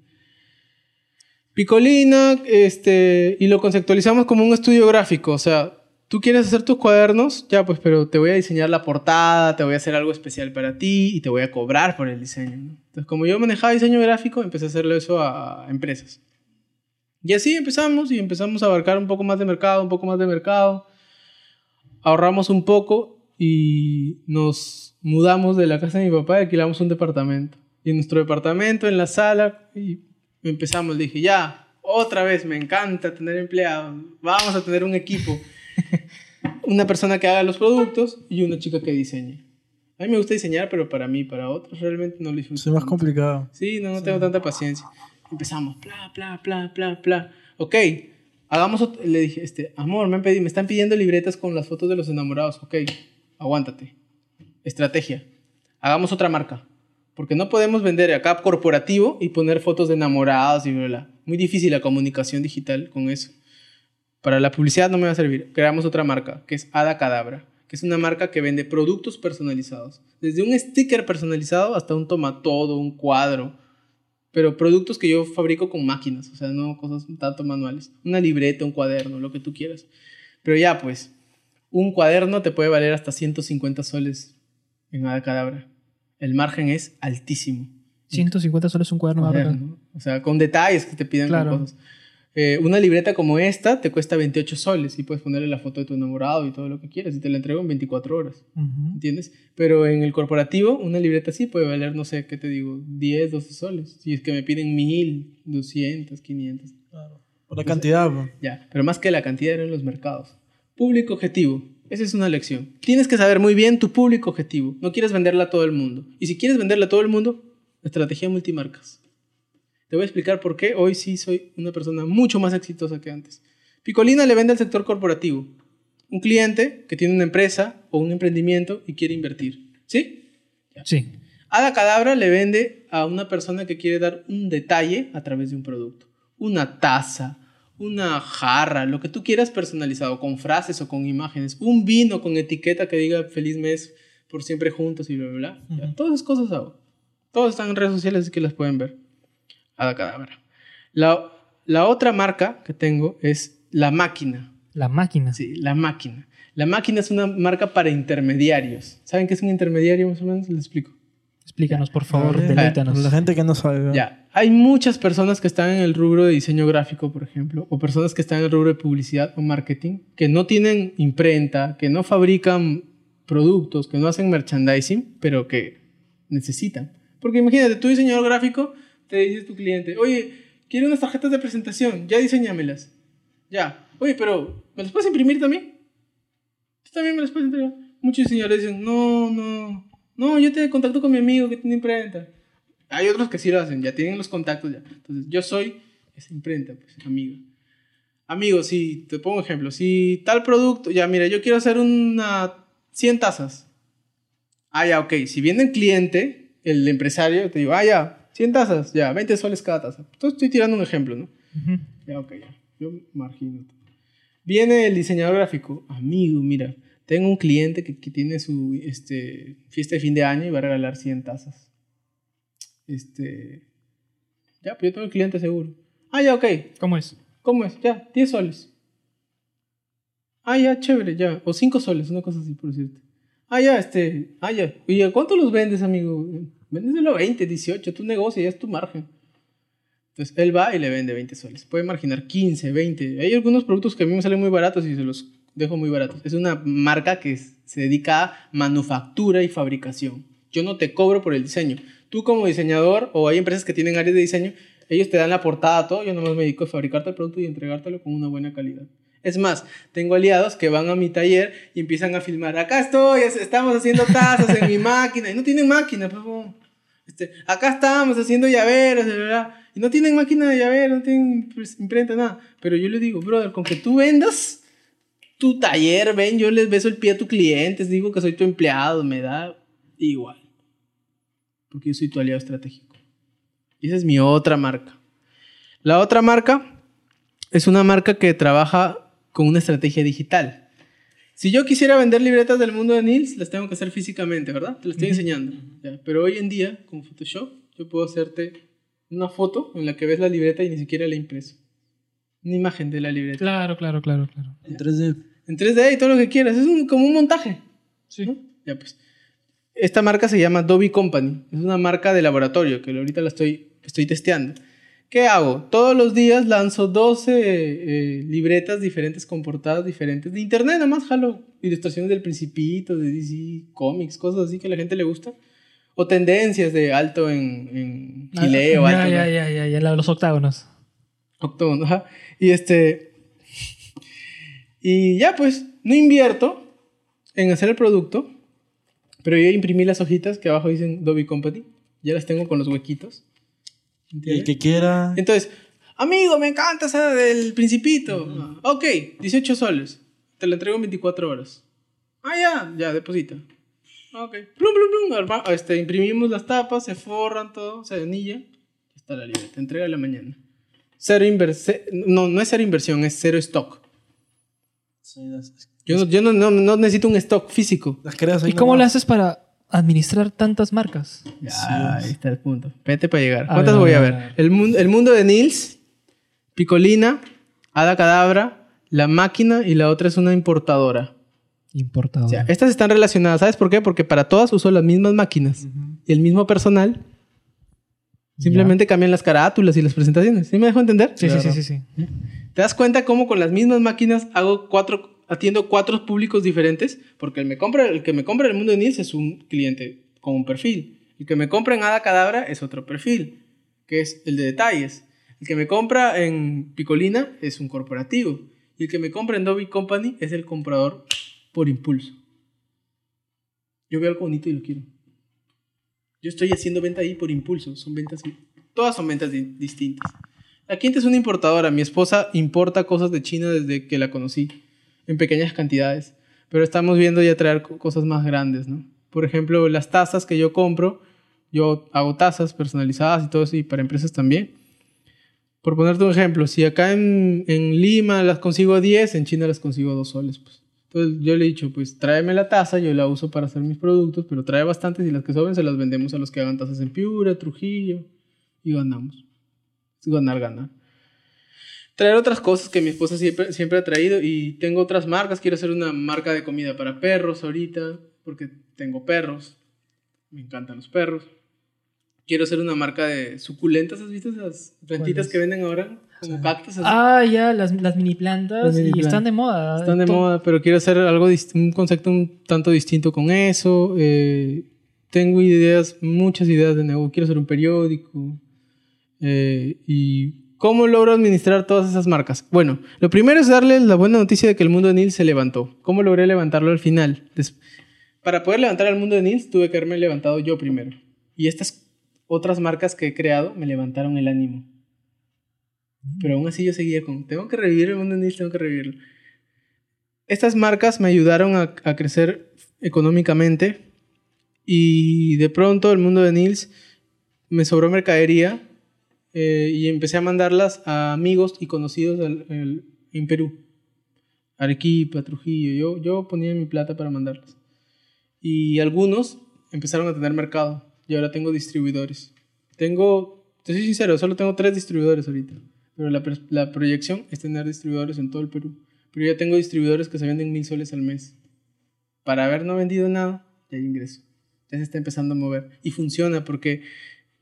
Picolina, este, y lo conceptualizamos como un estudio gráfico, o sea, tú quieres hacer tus cuadernos, ya pues, pero te voy a diseñar la portada, te voy a hacer algo especial para ti y te voy a cobrar por el diseño. ¿no? Entonces, como yo manejaba diseño gráfico, empecé a hacerle eso a empresas. Y así empezamos y empezamos a abarcar un poco más de mercado, un poco más de mercado. Ahorramos un poco y nos mudamos de la casa de mi papá y alquilamos un departamento. Y en nuestro departamento, en la sala, y empezamos. Dije, ya, otra vez, me encanta tener empleados. Vamos a tener un equipo. Una persona que haga los productos y una chica que diseñe. A mí me gusta diseñar, pero para mí, para otros, realmente no lo disfruto. Es más complicado. Sí, no, no tengo tanta paciencia. Empezamos, bla, bla, bla, bla, bla. Ok, hagamos ot- Le dije, este, amor, me, han pedido, me están pidiendo libretas con las fotos de los enamorados. Ok, aguántate. Estrategia. Hagamos otra marca. Porque no podemos vender acá corporativo y poner fotos de enamorados y bla, bla. Muy difícil la comunicación digital con eso. Para la publicidad no me va a servir. Creamos otra marca, que es Ada Cadabra, que es una marca que vende productos personalizados. Desde un sticker personalizado hasta un tomatodo, un cuadro. Pero productos que yo fabrico con máquinas, o sea, no cosas tanto manuales. Una libreta, un cuaderno, lo que tú quieras. Pero ya, pues, un cuaderno te puede valer hasta 150 soles en Ada Cadabra. el margen es altísimo. 150 soles un cuaderno más Joder, bacán. ¿no? O sea, con detalles que te piden con cosas. Eh, una libreta como esta te cuesta 28 soles y puedes ponerle la foto de tu enamorado y todo lo que quieras y te la entrego en 24 horas. ¿Entiendes? Pero en el corporativo, una libreta así puede valer, no sé, ¿qué te digo? 10, 12 soles. Si es que me piden 1000, 200, 500. Por la cantidad. bro. Ya, pero más que la cantidad eran los mercados. Público objetivo. Esa es una lección. Tienes que saber muy bien tu público objetivo. No quieres venderla a todo el mundo. Y si quieres venderla a todo el mundo, estrategia multimarcas. Te voy a explicar por qué hoy sí soy una persona mucho más exitosa que antes. Picolina le vende al sector corporativo. Un cliente que tiene una empresa o un emprendimiento y quiere invertir. ¿Sí? Sí. Ada Cadabra le vende a una persona que quiere dar un detalle a través de un producto. Una taza, una jarra, lo que tú quieras personalizado, con frases o con imágenes. Un vino con etiqueta que diga feliz mes por siempre juntos y bla, bla, bla. Ya, Todas esas cosas hago. Todas están en redes sociales que las pueden ver. Ada Cadabra. La, la otra marca que tengo es La Máquina. La máquina. Sí, La Máquina. La Máquina es una marca para intermediarios. ¿Saben qué es un intermediario más o menos? Les explico. Explícanos, por favor, deleítanos. La gente que no sabe. Ya, hay muchas personas que están en el rubro de diseño gráfico, por ejemplo, o personas que están en el rubro de publicidad o marketing, que no tienen imprenta, que no fabrican productos, que no hacen merchandising, pero que necesitan. Porque imagínate, tú diseñador gráfico, te dice tu cliente, oye, quiero unas tarjetas de presentación, ya diseñamelas. Ya, oye, pero ¿me las puedes imprimir también? ¿Tú también me las puedes entregar? Muchos diseñadores dicen, no, no, no, yo te contacto con mi amigo que tiene imprenta. Hay otros que sí lo hacen, ya tienen los contactos ya. Entonces, yo soy esa imprenta, pues, amigo. Amigo, si te pongo ejemplo, si tal producto, ya mira, yo quiero hacer una 100 tazas. Ah, ya, ok. Si viene el cliente, el empresario, te digo, ah, ya, 100 tazas, ya, 20 soles cada taza. Entonces estoy tirando un ejemplo, ¿no? Ya, ok, ya. Yo margino. Viene el diseñador gráfico. Amigo, mira, tengo un cliente que, que tiene su este, fiesta de fin de año y va a regalar 100 tazas. Este. Ya, pues yo tengo el cliente seguro. Ah, ya, ok. ¿Cómo es? ¿Cómo es? Ya, 10 soles. Ah, ya, chévere, ya. O 5 soles, una cosa así, por decirte. Ah, ya, este. Ah, ya. Oye, ¿cuánto los vendes, amigo? Véndeselo 20, 18, tu negocio, ya es tu margen. Entonces, él va y le vende 20 soles. Puede marginar 15, 20. Hay algunos productos que a mí me salen muy baratos y se los dejo muy baratos. Es una marca que se dedica a manufactura y fabricación. Yo no te cobro por el diseño. Tú como diseñador, o hay empresas que tienen áreas de diseño, ellos te dan la portada, todo. Yo nomás me dedico a fabricarte el producto y entregártelo con una buena calidad. Es más, tengo aliados que van a mi taller y empiezan a filmar. Acá estoy, es- estamos haciendo tazas en mi máquina. Y no tienen máquina, pues, este, acá estamos haciendo llaveros, verdad. Y no tienen máquina de llavero, no tienen imprenta, nada. Pero yo le digo, brother, con que tú vendas tu taller, ven, yo les beso el pie a tus clientes, digo que soy tu empleado, me da igual. Porque yo soy tu aliado estratégico. Y esa es mi otra marca. La otra marca es una marca que trabaja con una estrategia digital. Si yo quisiera vender libretas del mundo de Nils, las tengo que hacer físicamente, ¿verdad? Te las estoy enseñando. Ya, Pero hoy en día, con Photoshop, yo puedo hacerte una foto en la que ves la libreta y ni siquiera la impreso. Una imagen de la libreta. Claro, claro, claro, claro. En 3D. En 3D y todo lo que quieras. Es un- como un montaje. Sí. ¿no? Ya pues. Esta marca se llama Dobby Company. Es una marca de laboratorio que ahorita la estoy, estoy testeando. ¿Qué hago? Todos los días lanzo 12 eh, libretas diferentes con portadas diferentes. De internet nada más jalo ilustraciones del Principito, de DC Comics, cosas así que a la gente le gusta. O tendencias de alto en, en gileo, Ah, ya, alto ya, ya, ya, ya, de los octágonos. Octógono, ajá. Y este. Y ya, pues, no invierto en hacer el producto, pero yo imprimí las hojitas que abajo dicen Dobby Company. Ya las tengo con los huequitos. El que quiera. Entonces, amigo, me encanta esa del Principito. Ok, 18 soles. Te la entrego en 24 horas. Ah, ya, ya, deposita. Ok. Plum, plum, plum. arma- este, imprimimos las tapas, se forran todo, se anilla. Ya está la libreta. Te entrega en la mañana. Cero inversión. No, no es cero inversión, es cero stock. Sí, las, Yo, no, yo no, no, no necesito un stock físico. las creas ahí ¿Y cómo le haces para administrar tantas marcas? Ya, ahí está el punto. Vete para llegar. A ¿Cuántas ver, voy a ver, ver? a ver. El, mundo, el mundo de Nils, Picolina, Ada Cadabra, La Máquina y la otra es una importadora. Importador. O sea, estas están relacionadas. ¿Sabes por qué? Porque para todas uso las mismas máquinas. y el mismo personal. Simplemente cambian las carátulas y las presentaciones. ¿Sí me dejo entender? Sí, sí, sí, sí, sí. ¿Te das cuenta cómo con las mismas máquinas hago cuatro, atiendo cuatro públicos diferentes? Porque el, me compra, el que me compra el mundo de Nils es un cliente con un perfil. El que me compra en Ada Cadabra es otro perfil, que es el de detalles. El que me compra en Picolina es un corporativo. Y el que me compra en Dobby Company es el comprador por impulso. Yo veo algo bonito y lo quiero. Yo estoy haciendo venta ahí por impulso. Son ventas. Todas son ventas di- distintas. La quinta es una importadora. Mi esposa importa cosas de China desde que la conocí. En pequeñas cantidades. Pero estamos viendo ya traer co- cosas más grandes, ¿no? Por ejemplo, las tazas que yo compro. Yo hago tazas personalizadas y todo eso. Y para empresas también. Por ponerte un ejemplo, si acá en, en Lima las consigo a 10, en China las consigo a 2 soles. Pues. Entonces yo le he dicho, pues tráeme la taza, yo la uso para hacer mis productos, pero trae bastantes y las que sobren se las vendemos a los que hagan tazas en Piura, Trujillo y ganamos. Es ganar, ganar. Traer otras cosas que mi esposa siempre, siempre ha traído y tengo otras marcas. Quiero hacer una marca de comida para perros ahorita porque tengo perros. Me encantan los perros. Quiero hacer una marca de suculentas. ¿Has visto esas plantitas ¿Cuáles? que venden ahora? Como cactus. así? Ah, ya, las, las mini plantas. Las mini y plantas. están de moda. Están de To- moda, pero quiero hacer algo un concepto un tanto distinto con eso. Eh, tengo ideas, muchas ideas de negocio. Quiero hacer un periódico. Eh, y cómo logro administrar todas esas marcas. Bueno, lo primero es darle la buena noticia de que el mundo de Nils se levantó. ¿Cómo logré levantarlo al final? Para poder levantar al mundo de Nils tuve que haberme levantado yo primero. Y estas otras marcas que he creado me levantaron el ánimo. Pero aún así yo seguía con, tengo que revivir el mundo de Nils, tengo que revivirlo. Estas marcas me ayudaron a, a crecer económicamente y de pronto el mundo de Nils me sobró mercadería eh, y empecé a mandarlas a amigos y conocidos del- el- en Perú. Arequipa, Trujillo, yo, yo ponía mi plata para mandarlas. Y algunos empezaron a tener mercado y ahora tengo distribuidores. Tengo, te soy sincero, solo tengo tres distribuidores ahorita. Pero la, la proyección es tener distribuidores en todo el Perú. Pero ya tengo distribuidores que se venden mil soles al mes. Para haber no vendido nada, ya hay ingreso. Ya se está empezando a mover. Y funciona porque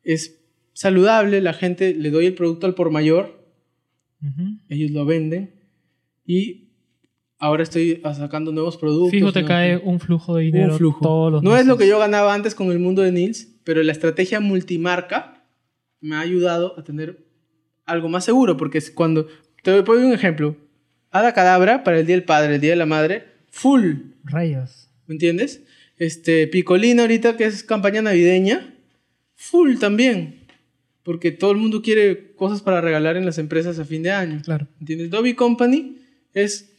es saludable, la gente le doy el producto al por mayor, ellos lo venden y ahora estoy sacando nuevos productos. Fijo, te cae un flujo de dinero un flujo. todos los no es lo que yo ganaba antes con el mundo de Nils, pero la estrategia multimarca me ha ayudado a tener algo más seguro, porque es cuando... Te voy a un ejemplo. Hada Cadabra para el Día del Padre, el Día de la Madre, full, Rayos. ¿me entiendes? Este, Picolina ahorita, que es campaña navideña, full también, porque todo el mundo quiere cosas para regalar en las empresas a fin de año. Claro. ¿Entiendes? Dobby Company es...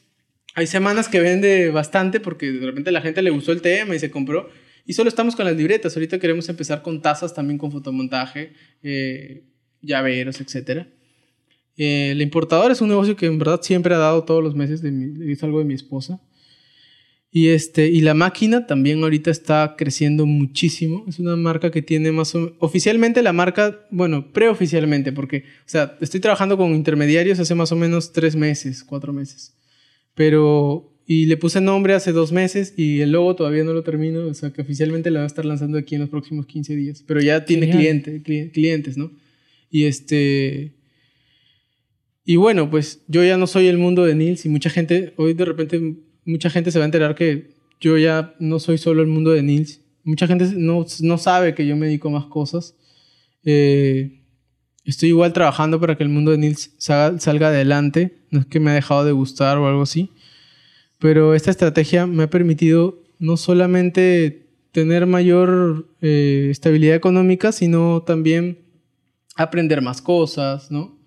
Hay semanas que vende bastante porque de repente la gente le gustó el tema y se compró. Y solo estamos con las libretas. Ahorita queremos empezar con tazas también con fotomontaje, eh, llaveros, etc. el importador es un negocio que en verdad siempre ha dado todos los meses. De mi- es algo de mi esposa. Y, este, y la máquina también ahorita está creciendo muchísimo. Es una marca que tiene más o Oficialmente la marca, bueno, preoficialmente, porque, o sea, estoy trabajando con intermediarios hace más o menos tres meses, cuatro meses. Pero, y le puse nombre hace dos meses y el logo todavía no lo termino. O sea, que oficialmente la voy a estar lanzando aquí en los próximos 15 días. Pero ya tiene cliente, cli- clientes, ¿no? Y este... Y bueno, pues yo ya no soy el mundo de Nils y mucha gente, hoy de repente, mucha gente se va a enterar que yo ya no soy solo el mundo de Nils. Mucha gente no, no sabe que yo me dedico a más cosas. Eh, estoy igual trabajando para que el mundo de Nils salga, salga adelante. No es que me ha dejado de gustar o algo así. Pero esta estrategia me ha permitido no solamente tener mayor eh, estabilidad económica, sino también aprender más cosas, ¿no?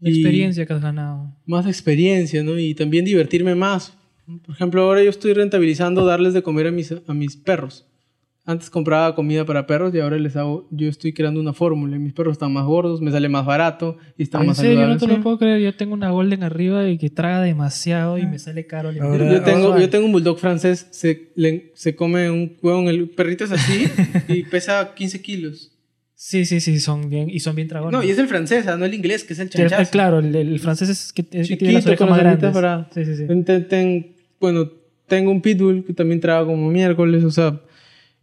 La Y- experiencia que has ganado. más experiencia, ¿no? Y también divertirme más. Por ejemplo, ahora yo estoy rentabilizando darles de comer a mis, a mis perros. Antes compraba comida para perros y ahora les hago, yo estoy creando una fórmula. Mis perros están más gordos, me sale más barato y están ¿En más serio? No saludables. te Sí. lo puedo creer. Yo tengo una Golden arriba y que traga demasiado y me sale caro. Ahora- Yo tengo, yo tengo un bulldog francés, se, le- se come un huevo en el perrito es así y pesa 15 kilos. Sí, sí, sí, son bien, y son bien dragones. No, y es el francés, ah, no el inglés, que es el chanchazo. claro, el, el francés es que, es que tiene las orejas con más las grandes. para- Sí, sí, sí. Ten- ten- bueno, tengo un pitbull que también trabaja como miércoles, o sea,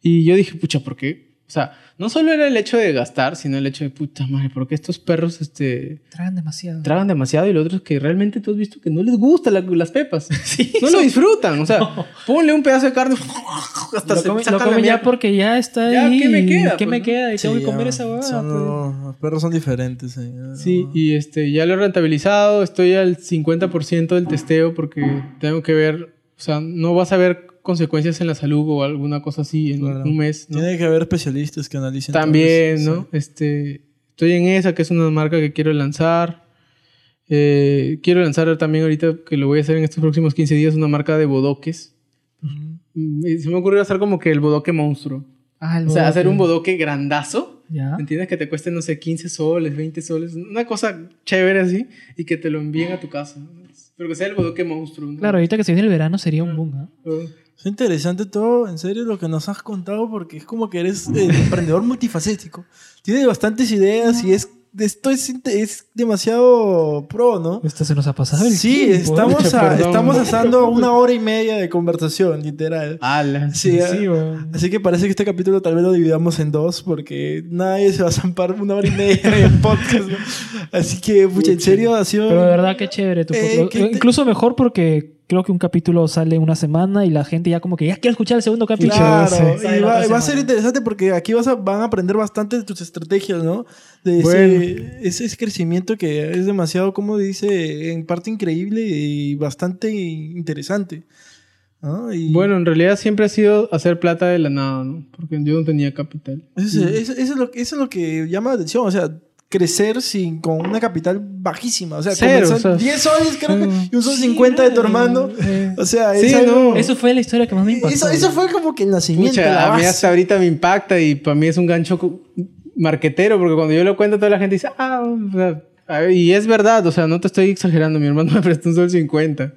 y yo dije, pucha, ¿por qué? O sea, no solo era el hecho de gastar, sino el hecho de puta madre, porque estos perros este, Tragan demasiado. tragan demasiado y lo otro es que realmente tú has visto que no les gustan la- las pepas. no lo disfrutan. O sea, ponle un pedazo de carne hasta lo se lo la comen ya porque ya está Ya, ahí. ¿qué me queda, ¿Qué pues, me no? queda? Y tengo Sí, que comer esa huevada. son- pues. Los perros son diferentes. eh. Sí, y este, ya lo he rentabilizado, estoy al 50% del testeo porque tengo que ver, o sea, no vas a ver consecuencias en la salud o alguna cosa así en Claro. un mes, ¿no? Tiene que haber especialistas que analicen. todo También, eso, ¿no? Este, estoy en esa, que es una marca que quiero lanzar. Eh, quiero lanzar también ahorita, que lo voy a hacer en estos próximos 15 días, una marca de bodoques. Mm, Se me ocurrió hacer como que el bodoque monstruo. Ah, el O sea, hacer un bodoque grandazo. Ya. ¿Me entiendes? Que te cueste, no sé, 15 soles, 20 soles. Una cosa chévere así. Y que te lo envíen a tu casa. ¿no? Pero que sea el bodoque monstruo. ¿no? Claro, ahorita que se viene el verano sería un boom, ¿ah? Es interesante todo, en serio, lo que nos has contado, porque es como que eres emprendedor multifacético. Tiene bastantes ideas y es esto es, es demasiado pro, ¿no? Esto se nos ha pasado el Sí, tiempo. estamos, a- estamos haciendo una hora y media de conversación, literal. ¡Hala! Sí, ah, Sí, weón. Así que parece que este capítulo tal vez lo dividamos en dos, porque nadie se va a zampar una hora y media en el podcast. ¿no? Así que, pucha, en serio, ha sido... Pero de verdad que chévere. tu Eh. ¿qué te- Incluso mejor porque creo que un capítulo sale una semana y la gente ya como que ya quiere escuchar el segundo capítulo. Claro, y va, a ser interesante porque aquí vas a, van a aprender bastante de tus estrategias, ¿no? De ese, Bueno. ese, ese crecimiento que es demasiado, como dice, en parte increíble y bastante interesante. ¿no? Y Bueno, en realidad siempre ha sido hacer plata de la nada, ¿no? Porque yo no tenía capital. eso, es- eso- eso es lo, eso es lo que llama la atención, o sea, crecer sin, con una capital bajísima, o sea, Cero, o sea, 10 soles creo que, y un sol Sí, 50 de tu hermano, Eh, o sea, Sí, no. Eso fue la historia que más me impactó. eso, eso fue como que el nacimiento, Pucha, la a mí hasta ahorita me impacta y para mí es un gancho marquetero porque cuando yo lo cuento toda la gente dice, ah, y es verdad, o sea, no te estoy exagerando, mi hermano me prestó un sol 50.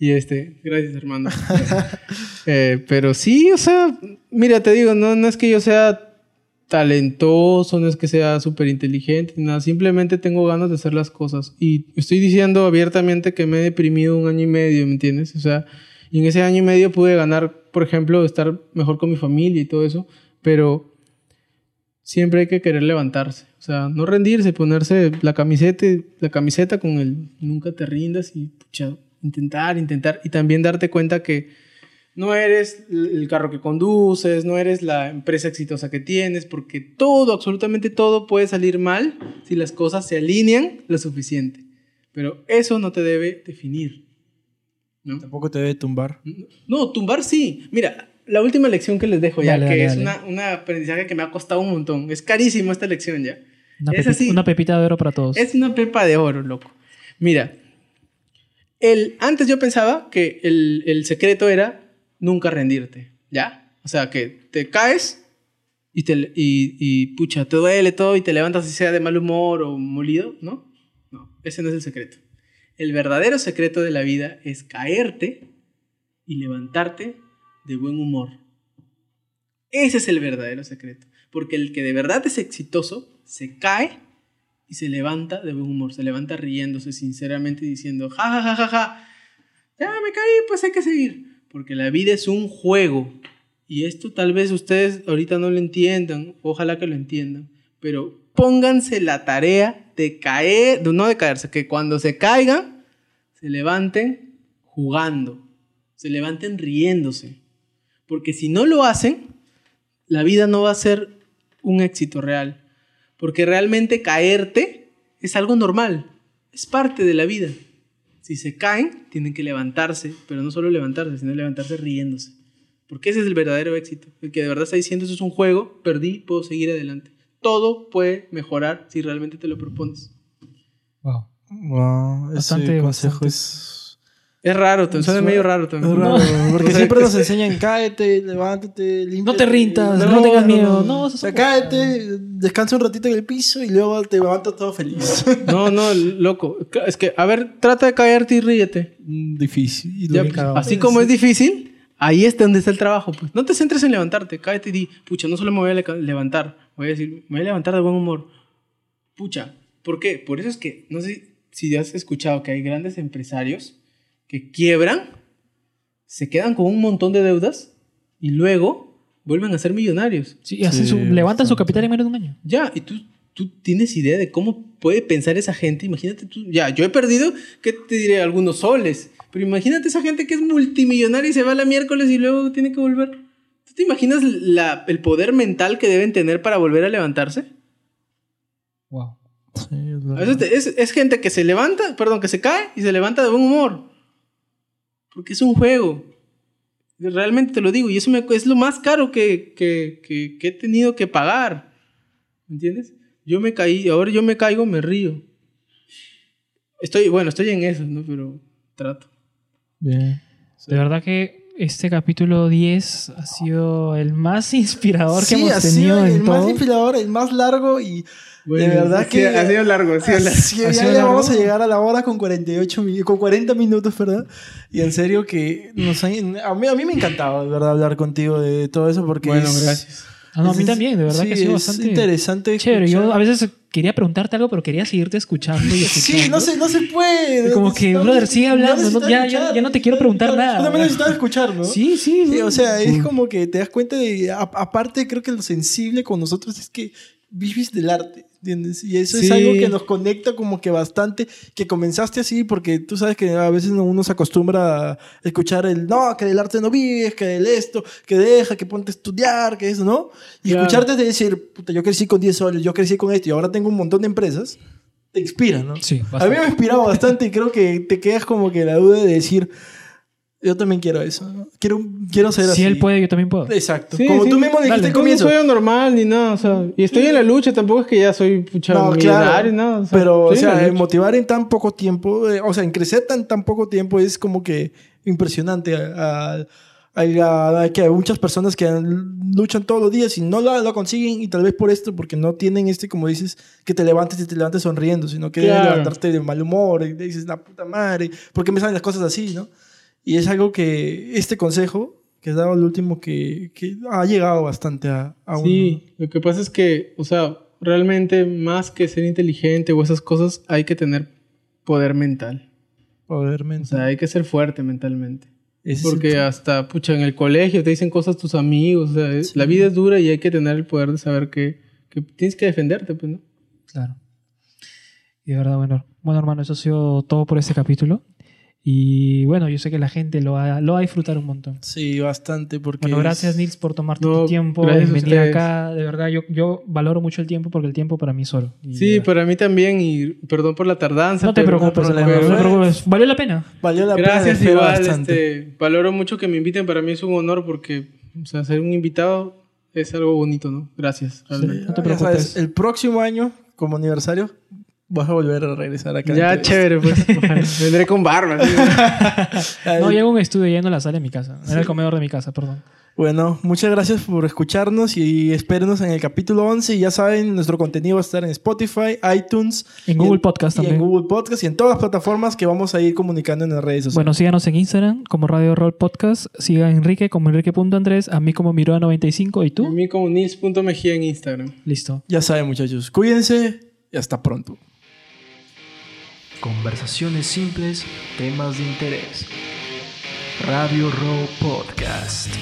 Y este, gracias hermano. Eh, pero sí, o sea, mira, te digo, no, no es que yo sea talentoso, no es que sea súper inteligente, nada, simplemente tengo ganas de hacer las cosas. Y estoy diciendo abiertamente que me he deprimido un año y medio, ¿me entiendes? O sea, y en ese año y medio pude ganar, por ejemplo, estar mejor con mi familia y todo eso, pero siempre hay que querer levantarse. O sea, no rendirse, ponerse la camiseta, la camiseta con el nunca te rindas y pucha, intentar, intentar. Y también darte cuenta que no eres el carro que conduces, no eres la empresa exitosa que tienes, porque todo, absolutamente todo puede salir mal si las cosas se alinean lo suficiente. Pero eso no te debe definir. ¿no? Tampoco te debe tumbar. No, tumbar sí. Mira, la última lección que les dejo ya, Dale, que dale, es dale. una, una aprendizaje que me ha costado un montón. Es carísimo esta lección ya. Una, Es pepi- así. una pepita de oro para todos. Es una pepa de oro, loco. Mira, el, antes yo pensaba que el, el secreto era nunca rendirte, ¿ya? O sea, que te caes y, te, y, pucha, te duele todo y te levantas y sea de mal humor o molido, ¿no? No, ese no es el secreto. El verdadero secreto de la vida es caerte y levantarte de buen humor. Ese es el verdadero secreto. Porque el que de verdad es exitoso se cae y se levanta de buen humor, se levanta riéndose sinceramente diciendo, ja, ja, ja, ja, ja, ya me caí, pues hay que seguir. Porque la vida es un juego. Y esto tal vez ustedes ahorita no lo entiendan, ojalá que lo entiendan, pero pónganse la tarea de caer, no de caerse, que cuando se caigan, se levanten jugando, se levanten riéndose. Porque si no lo hacen, la vida no va a ser un éxito real. Porque realmente caerte es algo normal, es parte de la vida. Si se caen, tienen que levantarse, pero no solo levantarse, sino levantarse riéndose. Porque ese es el verdadero éxito. El que de verdad está diciendo eso es un juego, perdí, puedo seguir adelante. Todo puede mejorar si realmente te lo propones. Wow. Wow, ese Bastante, consejo es... Es raro, te suena es medio raro también. es raro, porque O sea, siempre nos enseñan cáete, levántate, límpiate. No te rindas, no tengas miedo, no, o eso sea, cáete, descansa un ratito en el piso y luego te levantas todo feliz. No, no, loco. Es que, a ver, trata de caerte y ríete. Difícil. Ya, bien pues, así como es difícil, ahí es donde está el trabajo. Pues. No te centres en levantarte, cállate y di, pucha, no solo me voy a le- levantar, voy a decir, me voy a levantar de buen humor. Pucha, ¿por qué? Por eso es que, no sé si has escuchado que hay grandes empresarios que quiebran, se quedan con un montón de deudas y luego vuelven a ser millonarios. Sí, hacen Sí, su- levantan su capital en menos de un año. Ya, y tú, tú tienes idea de cómo puede pensar esa gente. Imagínate tú, ya, yo he perdido, ¿qué te diré? Algunos soles. Pero imagínate esa gente que es multimillonaria y se va la miércoles y luego tiene que volver. ¿Tú te imaginas la- el poder mental que deben tener para volver a levantarse? Wow. Sí, es gente que se levanta, perdón, que se cae y se levanta de buen humor. Porque es un juego. Realmente te lo digo. Y eso me- es lo más caro que, que- que- que he tenido que pagar. ¿Me entiendes? Yo me caí, ahora yo me caigo, me río. Estoy, bueno, estoy en eso, ¿no? Pero trato. Bien. De verdad que este capítulo 10 ha sido el más inspirador que Sí, hemos ha tenido sido en el más todo. inspirador, el más largo y Bueno, de verdad sí, que ha sido largo, ha sido largo. Ha ya, sido ya largo. vamos a llegar a la hora con 48 mi- con 40 minutos, ¿verdad? Y en serio que nos han- a mí a mí me encantaba de verdad hablar contigo de todo eso porque Bueno, es- gracias. Ah, no, a mí también, de verdad sí, que ha sido es bastante interesante. chévere. Yo escuchar. a veces quería preguntarte algo, pero quería seguirte escuchando y escuchando. Sí, no se, no se puede. Como que, No- brother, sigue hablando, no- ya- ya- ya no te quiero preguntar nada. Yo también necesitaba escuchar, ¿no? Sí, sí. Sí, sí. o sea, es como que te das cuenta de. a- aparte, creo que lo sensible con nosotros es que vives del arte, ¿entiendes? Y eso es Sí. algo que nos conecta como que bastante. Que comenzaste así, porque tú sabes que a veces uno se acostumbra a escuchar el no, que del arte no vives, que del esto, que deja, que ponte a estudiar, que eso, ¿no? Y Claro. escucharte de decir, puta, yo crecí con 10 soles, yo crecí con esto y ahora tengo un montón de empresas, te inspira, ¿no? Sí, A mí bastante. me ha inspirado bastante y creo que te quedas como que la duda de decir, yo también quiero eso, ¿no? quiero, quiero ser así. Si él puede, yo también puedo. Exacto. Sí, como sí. tú mismo dijiste Dale. al No comienzo. soy anormal ni nada, o sea, y estoy en la lucha, tampoco es que ya soy pucha No, millonario, claro. nada, o sea, pero, o en sea, motivar en tan poco tiempo, eh, o sea, en crecer tan, tan poco tiempo es como que impresionante. A, a- a- a- que hay muchas personas que luchan todos los días y no lo, lo consiguen y tal vez por esto, porque no tienen este, como dices, que te levantes y te levantes sonriendo, sino que debes Claro. levantarte de mal humor y dices, la puta madre, ¿por qué me salen las cosas así, no? Y es algo que este consejo que has dado el último que, que ha llegado bastante a, a uno. Sí, lo que pasa es que, o sea, realmente más que ser inteligente o esas cosas, hay que tener poder mental. Poder O mental. sea, hay que ser fuerte mentalmente. Es el Porque hasta, pucha, en el colegio te dicen cosas tus amigos. O sea, Sí. la vida es dura y hay que tener el poder de saber que, que tienes que defenderte, pues, ¿no? Claro. Y de verdad, bueno, bueno, hermano, eso ha sido todo por este capítulo. Y bueno, yo sé que la gente lo va, lo va a disfrutar un montón. Sí, bastante, porque... Bueno, gracias Nils por tomarte No, tu tiempo gracias venir acá. De verdad, yo, yo valoro mucho el tiempo porque el tiempo para mí es oro. Y Sí, para mí también y perdón por la tardanza. No te pero- preocupes, problema, hermano, no te pero- preocupes. Valió la pena. Valió la pena. Gracias igual, este, valoro mucho que me inviten, para mí es un honor porque, o sea, ser un invitado es algo bonito, ¿no? Gracias, realmente. No te preocupes. sabes, el próximo año, como aniversario, vas a volver a regresar acá. Ya, chévere, pues. ojalá. Vendré con barba. ¿sí? No, llego a un estudio yendo a la sala de mi casa. En el comedor de mi casa, perdón. Bueno, muchas gracias por escucharnos y espérenos en el capítulo 11. Y ya saben, nuestro contenido va a estar en Spotify, iTunes. En y Google Podcast y también. en Google Podcast y en todas las plataformas que vamos a ir comunicando en las redes sociales. Bueno, síganos en Instagram como Radio Roll Podcast. Siga a Enrique como Enrique.andrés. A mí como Miroa95. ¿Y A tú? mí como nils.mejía en Instagram. Listo. Ya saben, muchachos. Cuídense y hasta pronto. Conversaciones simples, temas de interés. Radio Row Podcast.